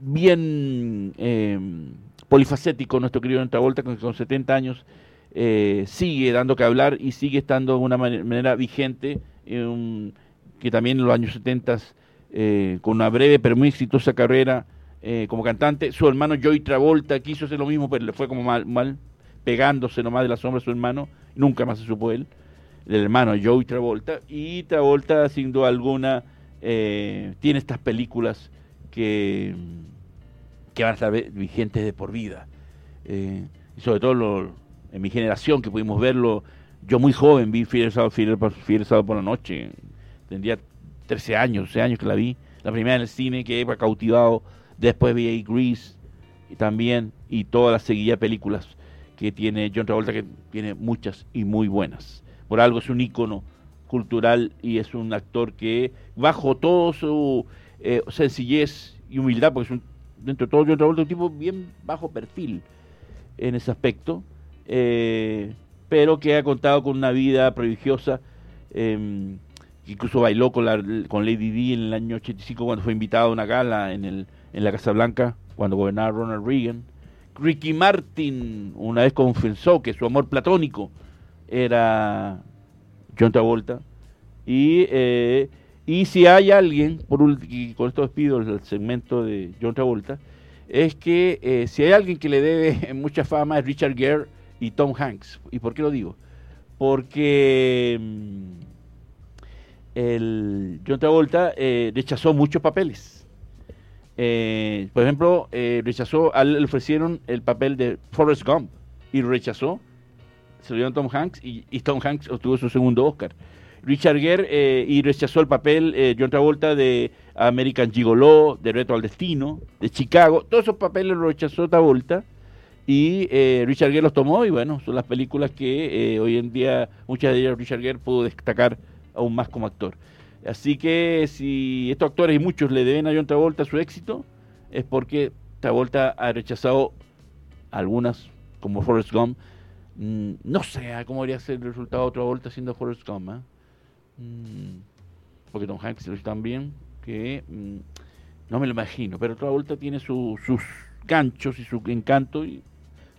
bien em, polifacético nuestro querido Travolta, con, con 70 años eh, sigue dando que hablar y sigue estando de una manera, vigente, que también en los años 70 eh, con una breve pero muy exitosa carrera eh, como cantante. Su hermano Joey Travolta quiso hacer lo mismo, pero le fue como mal, mal pegándose nomás de la sombra a su hermano. Nunca más se supo él. El hermano Joey Travolta. Y Travolta, sin duda alguna, eh, tiene estas películas que, que van a estar vigentes de por vida. Eh, y sobre todo en mi generación, que pudimos verlo. Yo muy joven vi Fiebre Sábado, por la noche. Tendría 13 años, 12 años que la vi. La primera en el cine que he cautivado Después vi Grease y también, y toda la seguida películas que tiene John Travolta, que tiene muchas y muy buenas. Por algo es un ícono cultural y es un actor que, bajo todo su eh, sencillez y humildad, porque es un, dentro de todo Travolta un tipo bien bajo perfil en ese aspecto, eh, pero que ha contado con una vida prodigiosa. Eh, incluso bailó con, la, con Lady D en el año 85 cuando fue invitado a una gala en el en la Casa Blanca cuando gobernaba Ronald Reagan. Ricky Martin una vez confesó que su amor platónico era John Travolta. Y, eh, y si hay alguien, por y con esto despido el segmento de John Travolta, es que eh, si hay alguien que le debe mucha fama es Richard Gere y Tom Hanks. ¿Y por qué lo digo? Porque mm, el John Travolta eh, rechazó muchos papeles por ejemplo, rechazó, le ofrecieron el papel de Forrest Gump y rechazó, se lo dieron Tom Hanks y, Tom Hanks obtuvo su segundo Oscar. Richard Gere eh, y rechazó el papel John Travolta de American Gigolo, de Reto al Destino, de Chicago, todos esos papeles los rechazó Travolta y Richard Gere los tomó y bueno, son las películas que hoy en día muchas de ellas Richard Gere pudo destacar aún más como actor. Así que si estos actores y muchos le deben a John Travolta su éxito, es porque Travolta ha rechazado algunas, como Forrest Gump. Mm, no sé cómo habría ser el resultado de Travolta siendo Forrest Gump. ¿eh? Mm, porque Tom Hanks lo también, que mm, no me lo imagino, pero Travolta tiene sus ganchos y su encanto y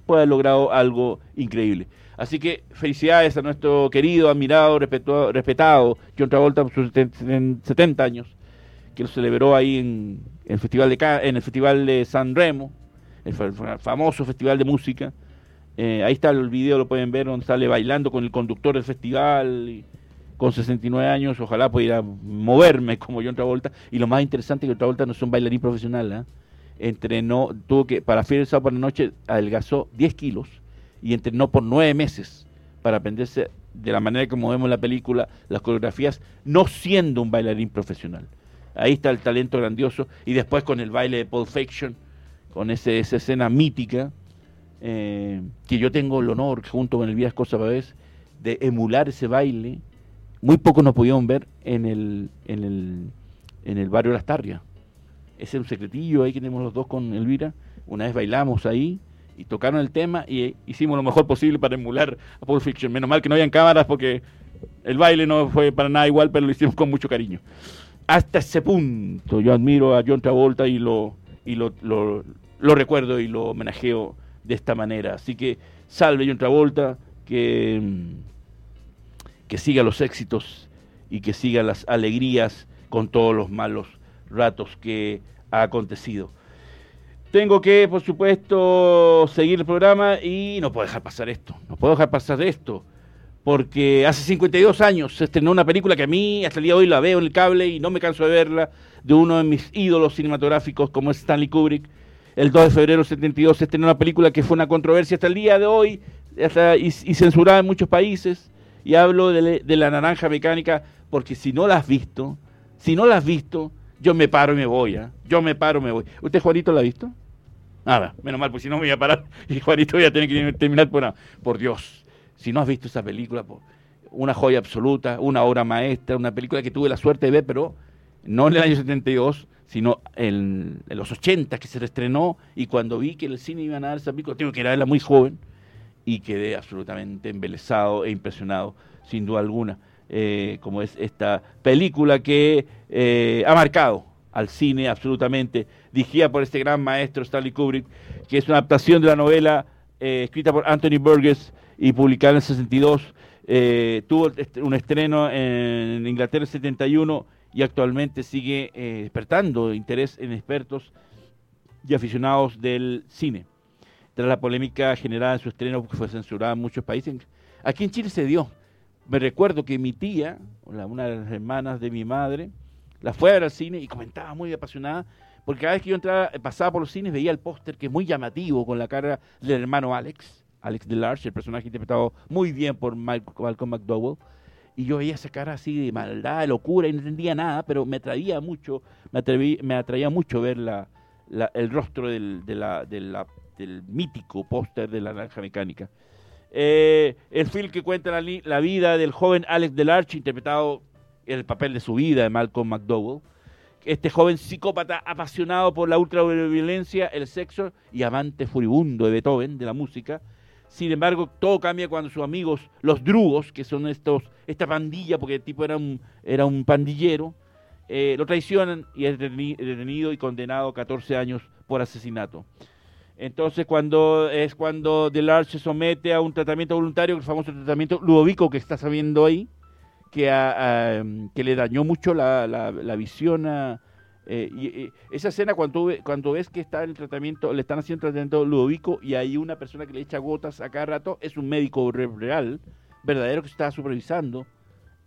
puede haber logrado algo increíble. Así que felicidades a nuestro querido, admirado, respetado John Travolta por sus 70 años, que lo celebró ahí en, el Festival de, en el Festival de San Remo, el famoso festival de música. Eh, ahí está el video, lo pueden ver, donde sale bailando con el conductor del festival, con 69 años. Ojalá pudiera moverme como John Travolta. Y lo más interesante es que Travolta no es un bailarín profesional. ¿eh? Entrenó, tuvo que, para Fiel Sábado por la Noche, adelgazó 10 kilos y entrenó por nueve meses para aprenderse de la manera como vemos la película, las coreografías, no siendo un bailarín profesional. Ahí está el talento grandioso. Y después con el baile de Pulp Fiction, con ese, esa escena mítica, eh, que yo tengo el honor, junto con el Vías Cosa vez de emular ese baile. Muy pocos nos pudieron ver en el, en el, en el barrio Las Tarrias. Ese es un secretillo ahí que tenemos los dos con Elvira. Una vez bailamos ahí y tocaron el tema y hicimos lo mejor posible para emular a Pulp Fiction. Menos mal que no habían cámaras porque el baile no fue para nada igual, pero lo hicimos con mucho cariño. hasta ese punto yo admiro a John Travolta y lo, y lo, lo, lo recuerdo y lo homenajeo de esta manera. Así que salve John Travolta, que, que siga los éxitos y que siga las alegrías con todos los malos ratos que ha acontecido. Tengo que, por supuesto, seguir el programa y no puedo dejar pasar esto. No puedo dejar pasar esto. Porque hace 52 años se estrenó una película que a mí hasta el día de hoy la veo en el cable y no me canso de verla, de uno de mis ídolos cinematográficos como es Stanley Kubrick. El 2 de febrero de 72 se estrenó una película que fue una controversia hasta el día de hoy y, censurada en muchos países. Y hablo de, la naranja mecánica porque si no la has visto, si no la has visto, yo me paro y me voy, ¿eh? Yo me paro y me voy. ¿Usted, Juanito, la ha visto? Nada, menos mal, pues si no me voy a parar y Juanito voy a tener que terminar por, por Dios. Si no has visto esa película, una joya absoluta, una obra maestra, una película que tuve la suerte de ver, pero no en el año 72, sino en, los 80 que se estrenó y cuando vi que el cine iban a dar esa película, tengo que ir a verla muy joven y quedé absolutamente embelesado e impresionado, sin duda alguna. Eh, como es esta película que eh, ha marcado al cine absolutamente, dirigida por este gran maestro Stanley Kubrick, que es una adaptación de la novela eh, escrita por Anthony Burgess y publicada en el 62. tuvo un estreno en Inglaterra en 71 y actualmente sigue despertando interés en expertos y aficionados del cine. Tras la polémica generada en su estreno, que fue censurada en muchos países, aquí en Chile se dio me recuerdo que mi tía, una de las hermanas de mi madre, la fue a ver al cine y comentaba muy apasionada, porque cada vez que yo entraba, pasaba por los cines veía el póster que es muy llamativo con la cara del hermano Alex, Alex DeLarge, el personaje interpretado muy bien por Malcolm McDowell, y yo veía esa cara así de maldad, de locura, y no entendía nada, pero me atraía mucho, me, atraía mucho ver el rostro del, mítico póster de la naranja mecánica. Eh, el film que cuenta la, vida del joven Alex Delarge, interpretado en el papel de su vida de Malcolm McDowell. Este joven psicópata apasionado por la ultraviolencia, el sexo y amante furibundo de Beethoven, de la música. Sin embargo, todo cambia cuando sus amigos, los drugos, que son estos, esta pandilla, porque el tipo era un, era un pandillero, eh, lo traicionan y es detenido y condenado a 14 años por asesinato. Entonces, cuando es cuando Delarge se somete a un tratamiento voluntario, el famoso tratamiento Ludovico que está sabiendo ahí, que, que le dañó mucho la, la, visión a, eh, y, esa escena cuando, cuando ves que está en el tratamiento, le están haciendo tratamiento Ludovico y hay una persona que le echa gotas a cada rato, es un médico real, verdadero que está supervisando,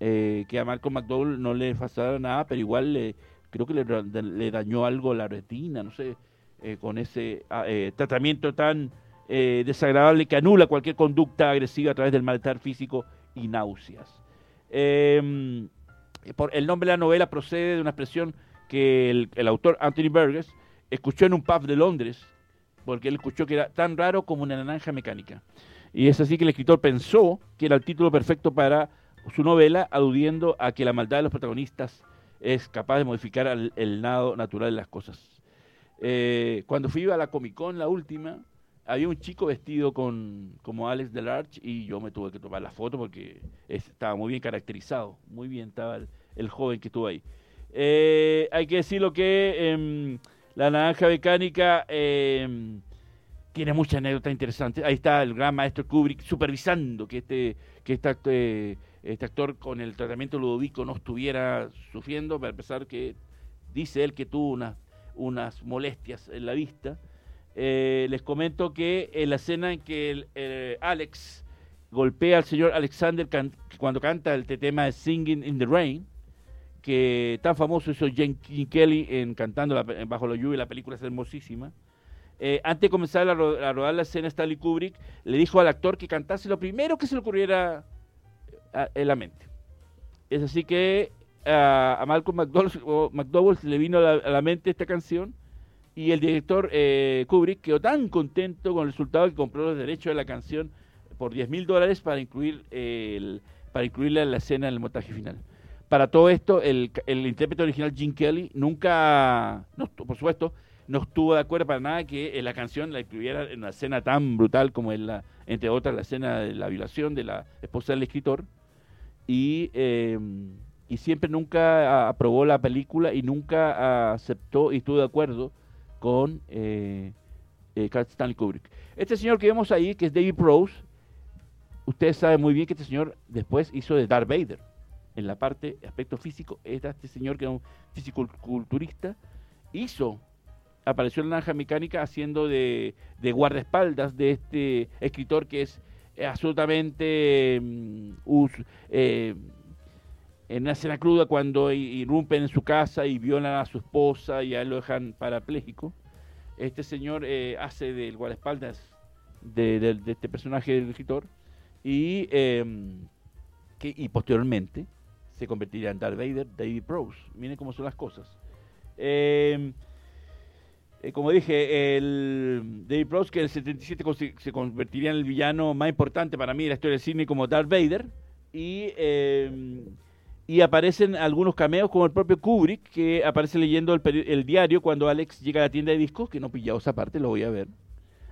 eh, que a Malcolm McDowell no le pasaba nada, pero igual le, creo que le, dañó algo la retina, no sé, eh, con ese ah, tratamiento tan desagradable que anula cualquier conducta agresiva a través del malestar físico y náuseas. Em, por, el nombre de la novela procede de una expresión que el, autor Anthony Burgess escuchó en un pub de Londres, porque él escuchó que era tan raro como una naranja mecánica. Y es así que el escritor pensó que era el título perfecto para su novela, aludiendo a que la maldad de los protagonistas es capaz de modificar el nado natural de las cosas. Eh, cuando fui a la Comic Con, la última, había un chico vestido con, como Alex Delarge y yo me tuve que tomar la foto porque estaba muy bien caracterizado, muy bien estaba el, joven que estuvo ahí. Eh, hay que decirlo que em, la naranja mecánica em, tiene muchas anécdotas interesantes. Ahí está el gran maestro Kubrick supervisando que este, que este, este actor con el tratamiento ludovico no estuviera sufriendo, a pesar que dice él que tuvo una unas molestias en la vista. Eh, les comento que en la escena en que Alex golpea al señor Alexander cuando canta el tema de Singing in the Rain, que tan famoso hizo Jane Kelly en cantando bajo la lluvia, la película es hermosísima. Eh, antes de comenzar a, rodar la escena, Stanley Kubrick le dijo al actor que cantase lo primero que se le ocurriera en la mente. Es así que a, Malcolm McDowell, le vino a la, mente esta canción y el director eh, Kubrick quedó tan contento con el resultado que compró los derechos de la canción por 10 mil dólares para incluir el, para incluirla en la escena en el montaje final. Para todo esto, el, intérprete original Jim Kelly nunca, por supuesto, no estuvo de acuerdo para nada que la canción la incluyera en una escena tan brutal como es la, entre otras, la escena de la violación de la esposa del escritor. Y eh, y siempre nunca aprobó la película y nunca aceptó y estuvo de acuerdo con eh, eh, Stanley Kubrick. Este señor que vemos ahí, que es David Prose, ustedes saben muy bien que este señor después hizo de Darth Vader. En la parte, aspecto físico, este señor que era un fisiculturista, hizo, apareció en la naranja mecánica haciendo de, de guardaespaldas de este escritor que es absolutamente mm, eh, en una escena cruda cuando irrumpen en su casa y violan a su esposa y a él lo dejan parapléjico. Este señor eh, hace del guardaespaldas de, este personaje del escritor y, em, y posteriormente se convertiría en Darth Vader, David Prowse. Miren cómo son las cosas. Em, eh, como dije, el David Prowse, que en el 77 se convertiría en el villano más importante para mí de la historia del cine como Darth Vader. Y em, y aparecen algunos cameos como el propio Kubrick, que aparece leyendo el, diario cuando Alex llega a la tienda de discos, que no pillado esa parte, lo voy a ver.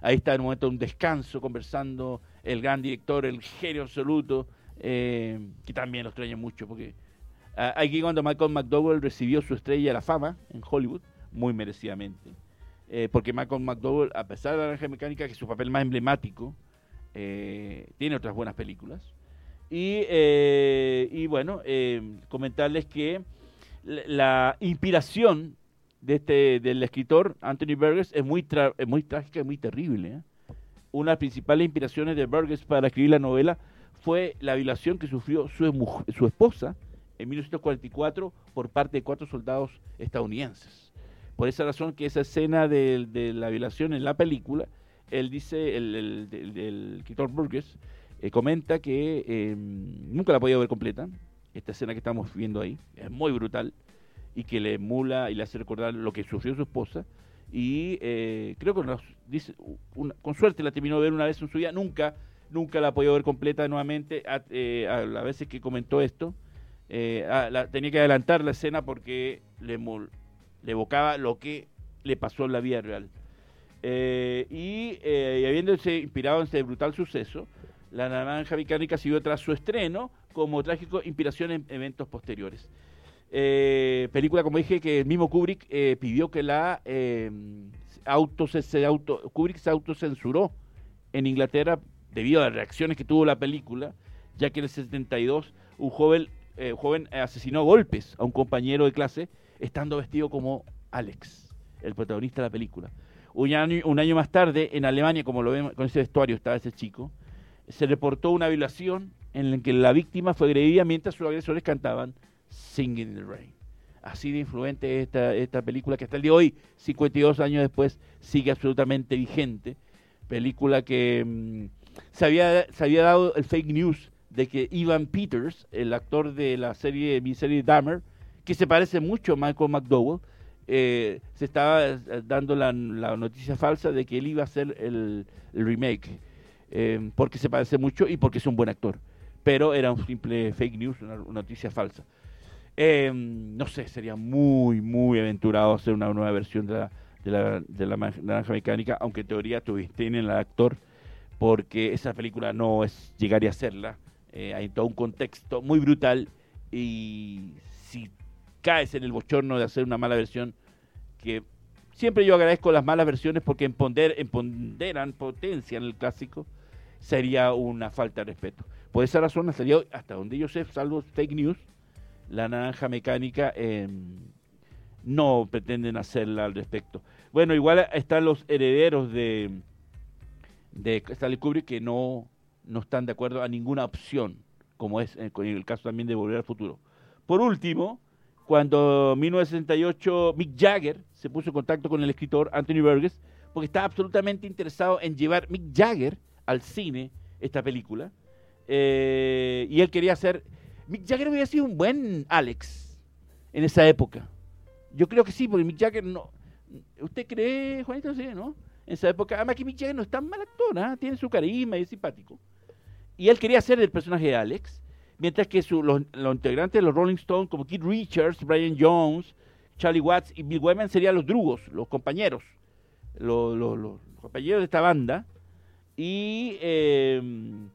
Ahí está en un momento un descanso, conversando el gran director, el genio absoluto, eh, que también lo extraño mucho, porque aquí cuando Michael McDowell recibió su estrella de la fama en Hollywood, muy merecidamente, eh, porque Michael McDowell, a pesar de la naranja mecánica, que es su papel más emblemático, eh, tiene otras buenas películas, y, y bueno, comentarles que la, inspiración de este, del escritor Anthony Burgess es muy, es muy trágica y muy terrible. Una de las principales inspiraciones de Burgess para escribir la novela fue la violación que sufrió su, su esposa en 1944 por parte de cuatro soldados estadounidenses. Por esa razón que esa escena de, la violación en la película, él dice, el, el, Burgess, eh, comenta que em, nunca la podido ver completa, esta escena que estamos viendo ahí, es muy brutal, y que le emula y le hace recordar lo que sufrió su esposa, y eh, creo que con suerte la terminó de ver una vez en su vida, nunca, nunca la ha podido ver completa nuevamente, a, eh, a las veces que comentó esto, tenía que adelantar la escena porque le, le evocaba lo que le pasó en la vida real. y, y habiéndose inspirado en ese brutal suceso, la Naranja Mecánica siguió tras su estreno como trágico inspiración en eventos posteriores. Eh, película, como dije, que el mismo Kubrick eh, pidió que la eh, auto, se, auto, Kubrick se autocensuró en Inglaterra debido a las reacciones que tuvo la película, ya que en el 72 un joven, eh, joven asesinó a golpes a un compañero de clase estando vestido como Alex, el protagonista de la película. Un año, más tarde, en Alemania, como lo vemos con ese vestuario, estaba ese chico, se reportó una violación en la que la víctima fue agredida mientras sus agresores cantaban Singing in the Rain. Así de influente esta, esta película que hasta el día de hoy, 52 años después, sigue absolutamente vigente. Película que mm, se, había, se había dado el fake news de que Ivan Peters, el actor de la serie, serie Dahmer, que se parece mucho a Michael McDowell, eh, se estaba eh, dando la, noticia falsa de que él iba a hacer el remake eh, porque se parece mucho y porque es un buen actor. Pero era un simple fake news, una, noticia falsa. Eh, no sé, sería muy, muy aventurado hacer una nueva versión de la, de la, de la Naranja Mecánica, aunque en teoría tienen el actor, porque esa película no es llegaría a serla. Eh, hay todo un contexto muy brutal y si caes en el bochorno de hacer una mala versión, que siempre yo agradezco las malas versiones porque empoderan, potencian el clásico, sería una falta de respeto. Por esa razón, hasta, hasta donde yo sé, salvo fake news, la naranja mecánica em, no pretenden hacerla al respecto. Bueno, igual están los herederos de, de Stanley Kubrick que no, no están de acuerdo a ninguna opción, como es en el caso también de Volver al Futuro. Por último, cuando en 1968 Mick Jagger se puso en contacto con el escritor Anthony Burgess, porque estaba absolutamente interesado en llevar Mick Jagger al cine esta película. Eh, y él quería hacer. Mick Jagger hubiera sido un buen Alex en esa época. Yo creo que sí, porque Mick Jagger no. ¿Usted cree, Juanito? Sí, ¿no? En esa época. Además Mick Jagger no es tan mal actor, ¿ah? tiene su carisma y es simpático. Y él quería hacer el personaje de Alex, mientras que los, integrantes de los Rolling Stones, como Keith Richards, Brian Jones, Charlie Watts y Bill Wyman, serían los drugos, los compañeros, los compañeros de esta banda y em,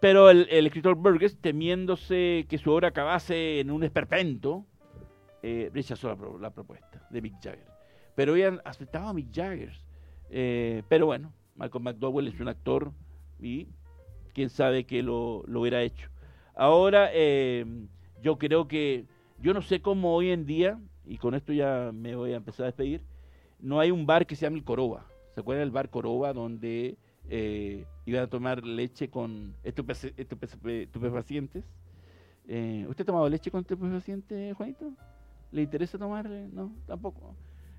Pero el, escritor Burgess, temiéndose que su obra acabase en un esperpento, eh, rechazó la, propuesta de Mick Jagger. Pero habían aceptado a Mick Jagger. Eh, pero bueno, Malcolm McDowell es un actor y quién sabe que lo, lo hubiera hecho. Ahora, eh, yo creo que, yo no sé cómo hoy en día, y con esto ya me voy a empezar a despedir, no hay un bar que se llama el Coroba. ¿Se acuerdan del bar Coroba donde eh, iban a tomar leche con estupefacientes? Eh, ¿Usted ha tomado leche con estupefacientes, Juanito? ¿Le interesa tomar? No, tampoco.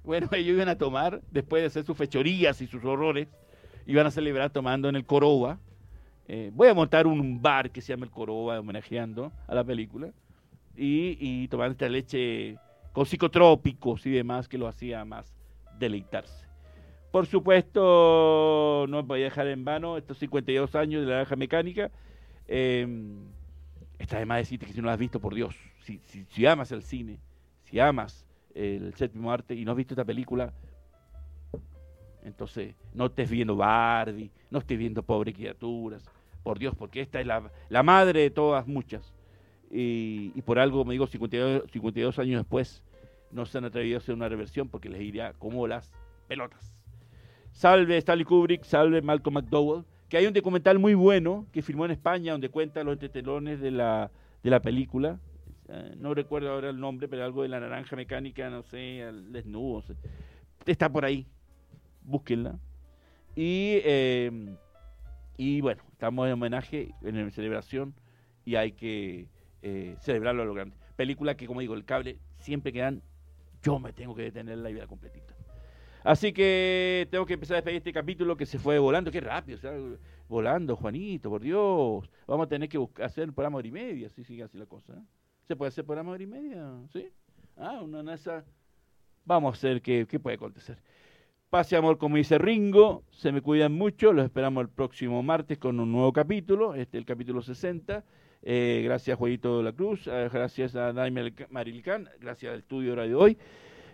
Bueno, ellos iban a tomar, después de hacer sus fechorías y sus horrores, iban a celebrar tomando en el Coroba. Eh, voy a montar un bar que se llama el Coroba, homenajeando a la película, y, y esta leche con psicotrópicos y demás que lo hacía más deleitarse. Por supuesto, no voy a dejar en vano estos 52 años de la naranja mecánica. Eh, está de más decirte que si no lo has visto, por Dios, si, si, amas el cine, si amas el séptimo arte y no has visto esta película, entonces no estés viendo Barbie, no estés viendo Pobres Criaturas, por Dios, porque esta es la, madre de todas muchas. Y, y, por algo, me digo, 52, 52 años después, no se han atrevido a hacer una reversión porque les iría como las pelotas. Salve Stanley Kubrick, salve Malcolm McDowell, que hay un documental muy bueno que filmó en España donde cuenta los entretelones de la, de la película. Eh, no recuerdo ahora el nombre, pero algo de la naranja mecánica, no sé, el desnudo. Está por ahí. Búsquenla. Y, eh, y bueno, estamos en homenaje, en celebración, y hay que eh, celebrarlo a lo grande. Película que, como digo, el cable siempre quedan yo me tengo que detener la vida completita. Así que tengo que empezar a despedir este capítulo que se fue volando. Qué rápido, o volando, Juanito, por Dios. Vamos a tener que hacer el programa hora y media, si sigue así la cosa. ¿eh? ¿Se puede hacer programa hora y media? ¿Sí? Ah, una NASA. Vamos a hacer qué, qué puede acontecer. Pase amor, como dice Ringo. Se me cuidan mucho. Los esperamos el próximo martes con un nuevo capítulo. Este el capítulo 60. Eh, gracias Juanito de la Cruz, eh, gracias a Daimel Marilicán, gracias al estudio de hoy.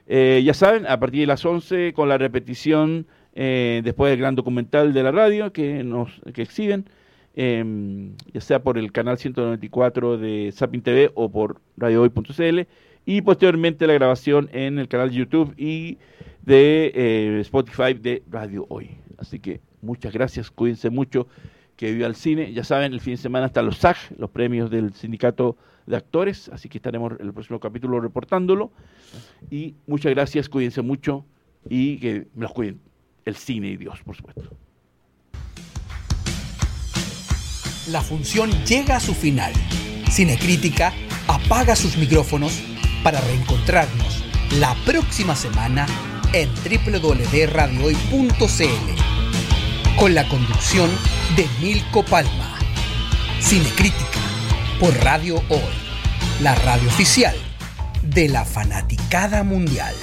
Eh, ya saben, a partir de las 11 con la repetición después del gran documental de la radio que nos que exhiben, em, ya sea por el canal 194 de Sapin TV o por radiohoy.cl y posteriormente la grabación en el canal de YouTube y de Spotify de Radio Hoy. Así que muchas gracias, cuídense mucho que vive al cine. Ya saben, el fin de semana están los SAG, los premios del Sindicato de Actores, así que estaremos en el próximo capítulo reportándolo. Y muchas gracias, cuídense mucho y que los cuiden el cine y Dios, por supuesto. La función llega a su final. Cinecrítica apaga sus micrófonos para reencontrarnos la próxima semana en www.radiohoy.cl con la conducción de Milko Palma. Cinecrítica por Radio Hoy, la radio oficial de la fanaticada mundial.